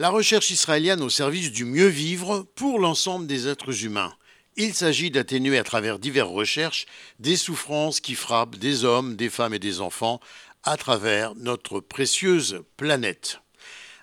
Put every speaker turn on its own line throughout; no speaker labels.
La recherche israélienne au service du mieux vivre pour l'ensemble des êtres humains. Il s'agit d'atténuer à travers diverses recherches des souffrances qui frappent des hommes, des femmes et des enfants à travers notre précieuse planète.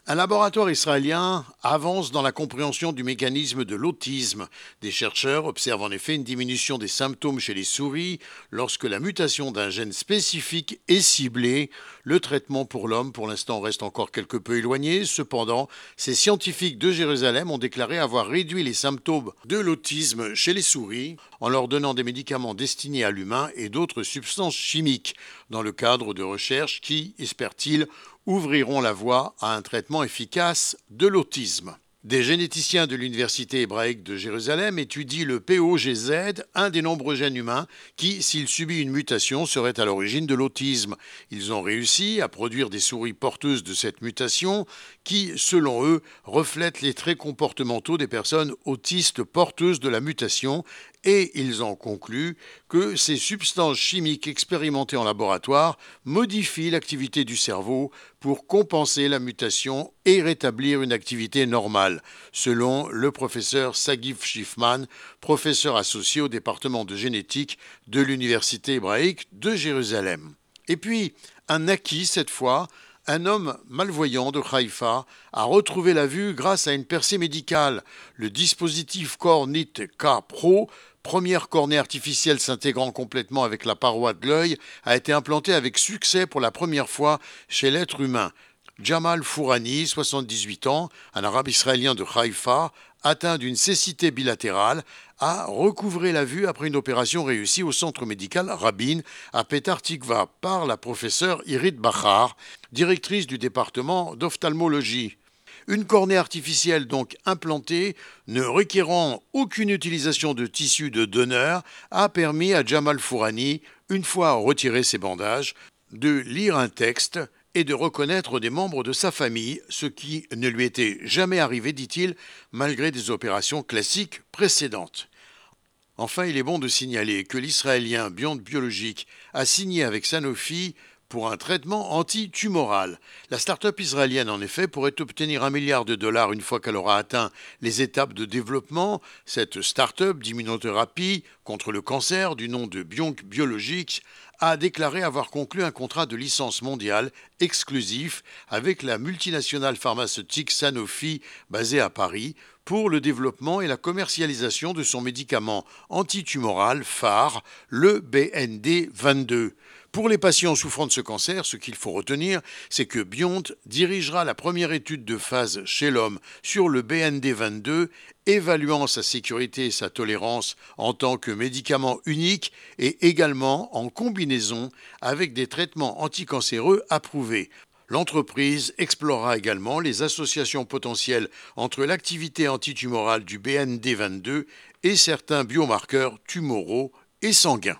Un laboratoire israélien avance dans la compréhension du mécanisme de l'autisme. Des chercheurs observent en effet une diminution des symptômes chez les souris lorsque la mutation d'un gène spécifique est ciblée. Le traitement pour l'homme, pour l'instant, reste encore quelque peu éloigné. Cependant, ces scientifiques de Jérusalem ont déclaré avoir réduit les symptômes de l'autisme chez les souris en leur donnant des médicaments destinés à l'humain et d'autres substances chimiques dans le cadre de recherches qui, espèrent-ils, ouvriront la voie à un traitement efficace de l'autisme. Des généticiens de l'Université hébraïque de Jérusalem étudient le POGZ, un des nombreux gènes humains qui, s'il subit une mutation, serait à l'origine de l'autisme. Ils ont réussi à produire des souris porteuses de cette mutation qui, selon eux, reflètent les traits comportementaux des personnes autistes porteuses de la mutation et ils ont conclu que ces substances chimiques expérimentées en laboratoire modifient l'activité du cerveau pour compenser la mutation et rétablir une activité normale, selon le professeur Sagif Schiffman, professeur associé au département de génétique de l'Université hébraïque de Jérusalem. Et puis, un acquis cette fois, un homme malvoyant de Haïfa a retrouvé la vue grâce à une percée médicale. Le dispositif Cornit K Pro première cornée artificielle s'intégrant complètement avec la paroi de l'œil, a été implantée avec succès pour la première fois chez l'être humain. Jamal Fourani, 78 ans, un arabe israélien de Haïfa, atteint d'une cécité bilatérale, a recouvré la vue après une opération réussie au centre médical Rabin à Petar Tikva par la professeure Irit Bachar, directrice du département d'ophtalmologie. Une cornée artificielle donc implantée, ne requérant aucune utilisation de tissu de donneur, a permis à Jamal Fourani, une fois retiré ses bandages, de lire un texte et de reconnaître des membres de sa famille, ce qui ne lui était jamais arrivé, dit-il, malgré des opérations classiques précédentes. Enfin, il est bon de signaler que l'Israélien Beyond Biologique a signé avec Sanofi pour un traitement anti-tumoral. La start-up israélienne, en effet, pourrait obtenir un milliard de dollars une fois qu'elle aura atteint les étapes de développement. Cette start-up d'immunothérapie contre le cancer, du nom de Bionc Biologics, a déclaré avoir conclu un contrat de licence mondiale exclusif avec la multinationale pharmaceutique Sanofi basée à Paris pour le développement et la commercialisation de son médicament antitumoral phare, le BND 22. Pour les patients souffrant de ce cancer, ce qu'il faut retenir, c'est que Biont dirigera la première étude de phase chez l'homme sur le BND22, évaluant sa sécurité et sa tolérance en tant que médicament unique et également en combinaison avec des traitements anticancéreux approuvés. L'entreprise explorera également les associations potentielles entre l'activité antitumorale du BND22 et certains biomarqueurs tumoraux et sanguins.